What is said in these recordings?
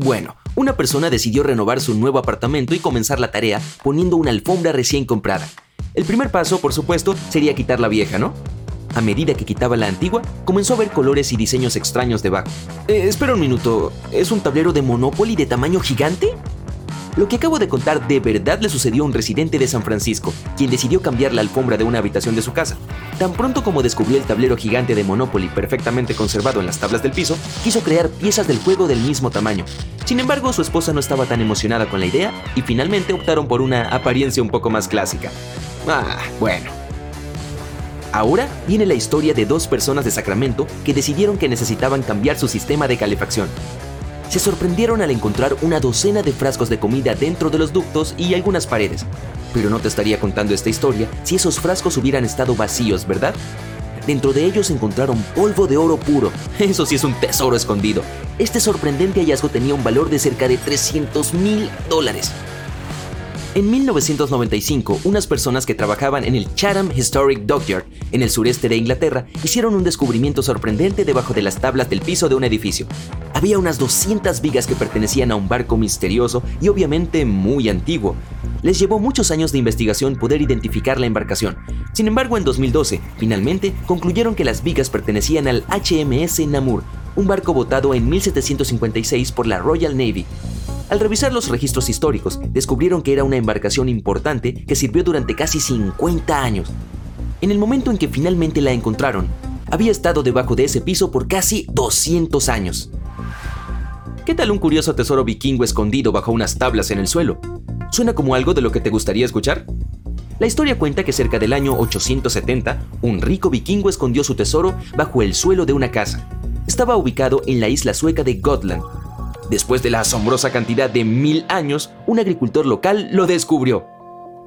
Bueno, una persona decidió renovar su nuevo apartamento y comenzar la tarea poniendo una alfombra recién comprada. El primer paso, por supuesto, sería quitar la vieja, ¿no? A medida que quitaba la antigua, comenzó a ver colores y diseños extraños debajo. Eh, espera un minuto, ¿es un tablero de Monopoly de tamaño gigante? Lo que acabo de contar de verdad le sucedió a un residente de San Francisco, quien decidió cambiar la alfombra de una habitación de su casa. Tan pronto como descubrió el tablero gigante de Monopoly perfectamente conservado en las tablas del piso, quiso crear piezas del juego del mismo tamaño. Sin embargo, su esposa no estaba tan emocionada con la idea y finalmente optaron por una apariencia un poco más clásica. Ah, bueno. Ahora viene la historia de dos personas de Sacramento que decidieron que necesitaban cambiar su sistema de calefacción se sorprendieron al encontrar una docena de frascos de comida dentro de los ductos y algunas paredes. Pero no te estaría contando esta historia si esos frascos hubieran estado vacíos, ¿verdad? Dentro de ellos encontraron polvo de oro puro. Eso sí es un tesoro escondido. Este sorprendente hallazgo tenía un valor de cerca de 300 mil dólares. En 1995, unas personas que trabajaban en el Chatham Historic Dockyard, en el sureste de Inglaterra, hicieron un descubrimiento sorprendente debajo de las tablas del piso de un edificio. Había unas 200 vigas que pertenecían a un barco misterioso y obviamente muy antiguo. Les llevó muchos años de investigación poder identificar la embarcación. Sin embargo, en 2012, finalmente concluyeron que las vigas pertenecían al HMS Namur, un barco botado en 1756 por la Royal Navy. Al revisar los registros históricos, descubrieron que era una embarcación importante que sirvió durante casi 50 años. En el momento en que finalmente la encontraron, había estado debajo de ese piso por casi 200 años. ¿Qué tal un curioso tesoro vikingo escondido bajo unas tablas en el suelo? ¿Suena como algo de lo que te gustaría escuchar? La historia cuenta que cerca del año 870, un rico vikingo escondió su tesoro bajo el suelo de una casa. Estaba ubicado en la isla sueca de Gotland, Después de la asombrosa cantidad de mil años, un agricultor local lo descubrió.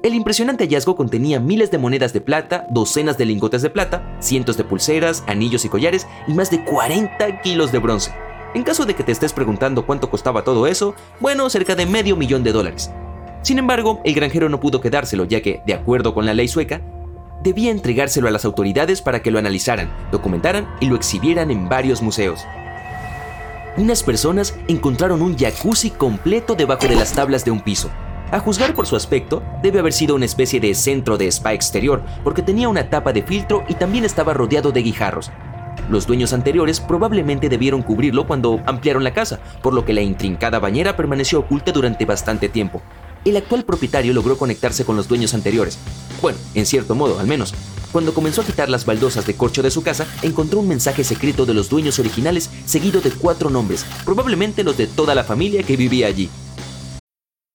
El impresionante hallazgo contenía miles de monedas de plata, docenas de lingotes de plata, cientos de pulseras, anillos y collares y más de 40 kilos de bronce. En caso de que te estés preguntando cuánto costaba todo eso, bueno, cerca de medio millón de dólares. Sin embargo, el granjero no pudo quedárselo ya que, de acuerdo con la ley sueca, debía entregárselo a las autoridades para que lo analizaran, documentaran y lo exhibieran en varios museos unas personas encontraron un jacuzzi completo debajo de las tablas de un piso. A juzgar por su aspecto, debe haber sido una especie de centro de spa exterior, porque tenía una tapa de filtro y también estaba rodeado de guijarros. Los dueños anteriores probablemente debieron cubrirlo cuando ampliaron la casa, por lo que la intrincada bañera permaneció oculta durante bastante tiempo. El actual propietario logró conectarse con los dueños anteriores. Bueno, en cierto modo, al menos, cuando comenzó a quitar las baldosas de corcho de su casa, encontró un mensaje secreto de los dueños originales seguido de cuatro nombres, probablemente los de toda la familia que vivía allí.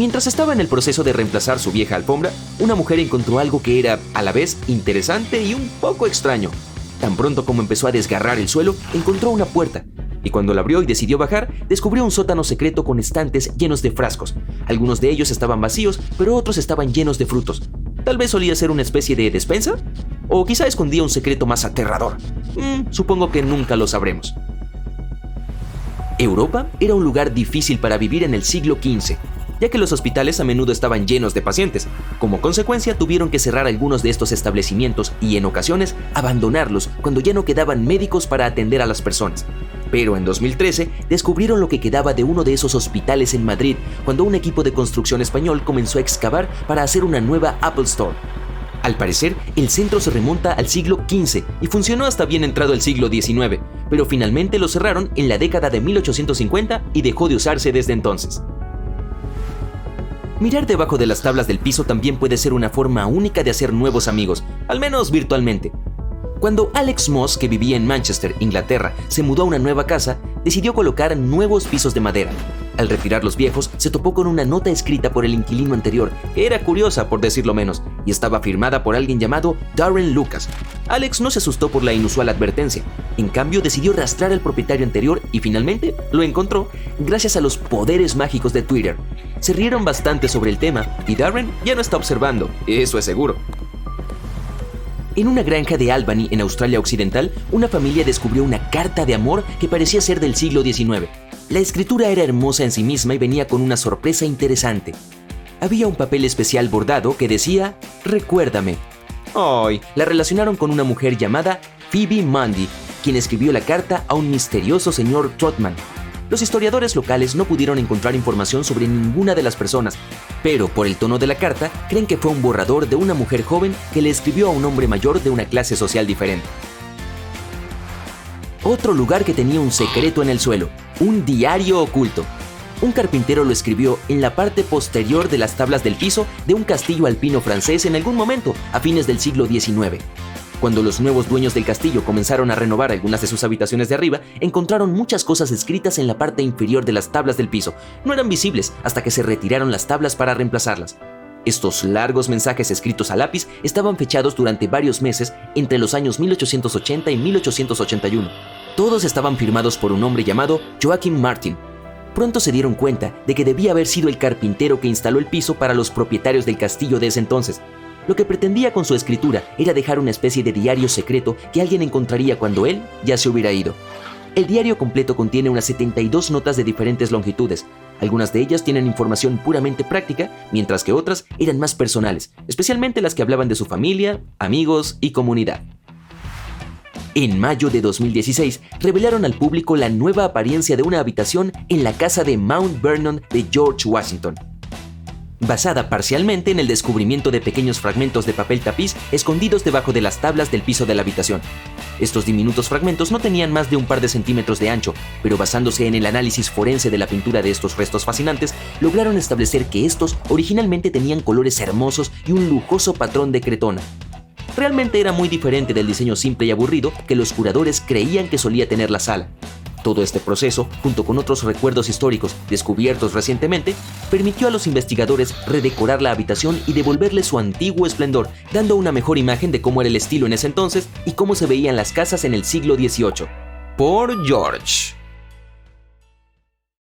Mientras estaba en el proceso de reemplazar su vieja alfombra, una mujer encontró algo que era, a la vez, interesante y un poco extraño. Tan pronto como empezó a desgarrar el suelo, encontró una puerta, y cuando la abrió y decidió bajar, descubrió un sótano secreto con estantes llenos de frascos. Algunos de ellos estaban vacíos, pero otros estaban llenos de frutos. Tal vez solía ser una especie de despensa, o quizá escondía un secreto más aterrador. Mm, supongo que nunca lo sabremos. Europa era un lugar difícil para vivir en el siglo XV, ya que los hospitales a menudo estaban llenos de pacientes. Como consecuencia, tuvieron que cerrar algunos de estos establecimientos y en ocasiones abandonarlos cuando ya no quedaban médicos para atender a las personas. Pero en 2013 descubrieron lo que quedaba de uno de esos hospitales en Madrid cuando un equipo de construcción español comenzó a excavar para hacer una nueva Apple Store. Al parecer, el centro se remonta al siglo XV y funcionó hasta bien entrado el siglo XIX, pero finalmente lo cerraron en la década de 1850 y dejó de usarse desde entonces. Mirar debajo de las tablas del piso también puede ser una forma única de hacer nuevos amigos, al menos virtualmente. Cuando Alex Moss, que vivía en Manchester, Inglaterra, se mudó a una nueva casa, decidió colocar nuevos pisos de madera. Al retirar los viejos, se topó con una nota escrita por el inquilino anterior, que era curiosa por decirlo menos, y estaba firmada por alguien llamado Darren Lucas. Alex no se asustó por la inusual advertencia. En cambio, decidió rastrar al propietario anterior y finalmente lo encontró gracias a los poderes mágicos de Twitter. Se rieron bastante sobre el tema y Darren ya no está observando, eso es seguro. En una granja de Albany, en Australia Occidental, una familia descubrió una carta de amor que parecía ser del siglo XIX. La escritura era hermosa en sí misma y venía con una sorpresa interesante. Había un papel especial bordado que decía, recuérdame. Hoy la relacionaron con una mujer llamada Phoebe Mundy, quien escribió la carta a un misterioso señor Trotman, los historiadores locales no pudieron encontrar información sobre ninguna de las personas, pero por el tono de la carta creen que fue un borrador de una mujer joven que le escribió a un hombre mayor de una clase social diferente. Otro lugar que tenía un secreto en el suelo, un diario oculto. Un carpintero lo escribió en la parte posterior de las tablas del piso de un castillo alpino francés en algún momento, a fines del siglo XIX. Cuando los nuevos dueños del castillo comenzaron a renovar algunas de sus habitaciones de arriba, encontraron muchas cosas escritas en la parte inferior de las tablas del piso. No eran visibles hasta que se retiraron las tablas para reemplazarlas. Estos largos mensajes escritos a lápiz estaban fechados durante varios meses entre los años 1880 y 1881. Todos estaban firmados por un hombre llamado Joachim Martin. Pronto se dieron cuenta de que debía haber sido el carpintero que instaló el piso para los propietarios del castillo de ese entonces, lo que pretendía con su escritura era dejar una especie de diario secreto que alguien encontraría cuando él ya se hubiera ido. El diario completo contiene unas 72 notas de diferentes longitudes. Algunas de ellas tienen información puramente práctica, mientras que otras eran más personales, especialmente las que hablaban de su familia, amigos y comunidad. En mayo de 2016, revelaron al público la nueva apariencia de una habitación en la casa de Mount Vernon de George Washington basada parcialmente en el descubrimiento de pequeños fragmentos de papel tapiz escondidos debajo de las tablas del piso de la habitación. Estos diminutos fragmentos no tenían más de un par de centímetros de ancho, pero basándose en el análisis forense de la pintura de estos restos fascinantes, lograron establecer que estos originalmente tenían colores hermosos y un lujoso patrón de cretona. Realmente era muy diferente del diseño simple y aburrido que los curadores creían que solía tener la sala. Todo este proceso, junto con otros recuerdos históricos descubiertos recientemente, permitió a los investigadores redecorar la habitación y devolverle su antiguo esplendor, dando una mejor imagen de cómo era el estilo en ese entonces y cómo se veían las casas en el siglo XVIII. Por George.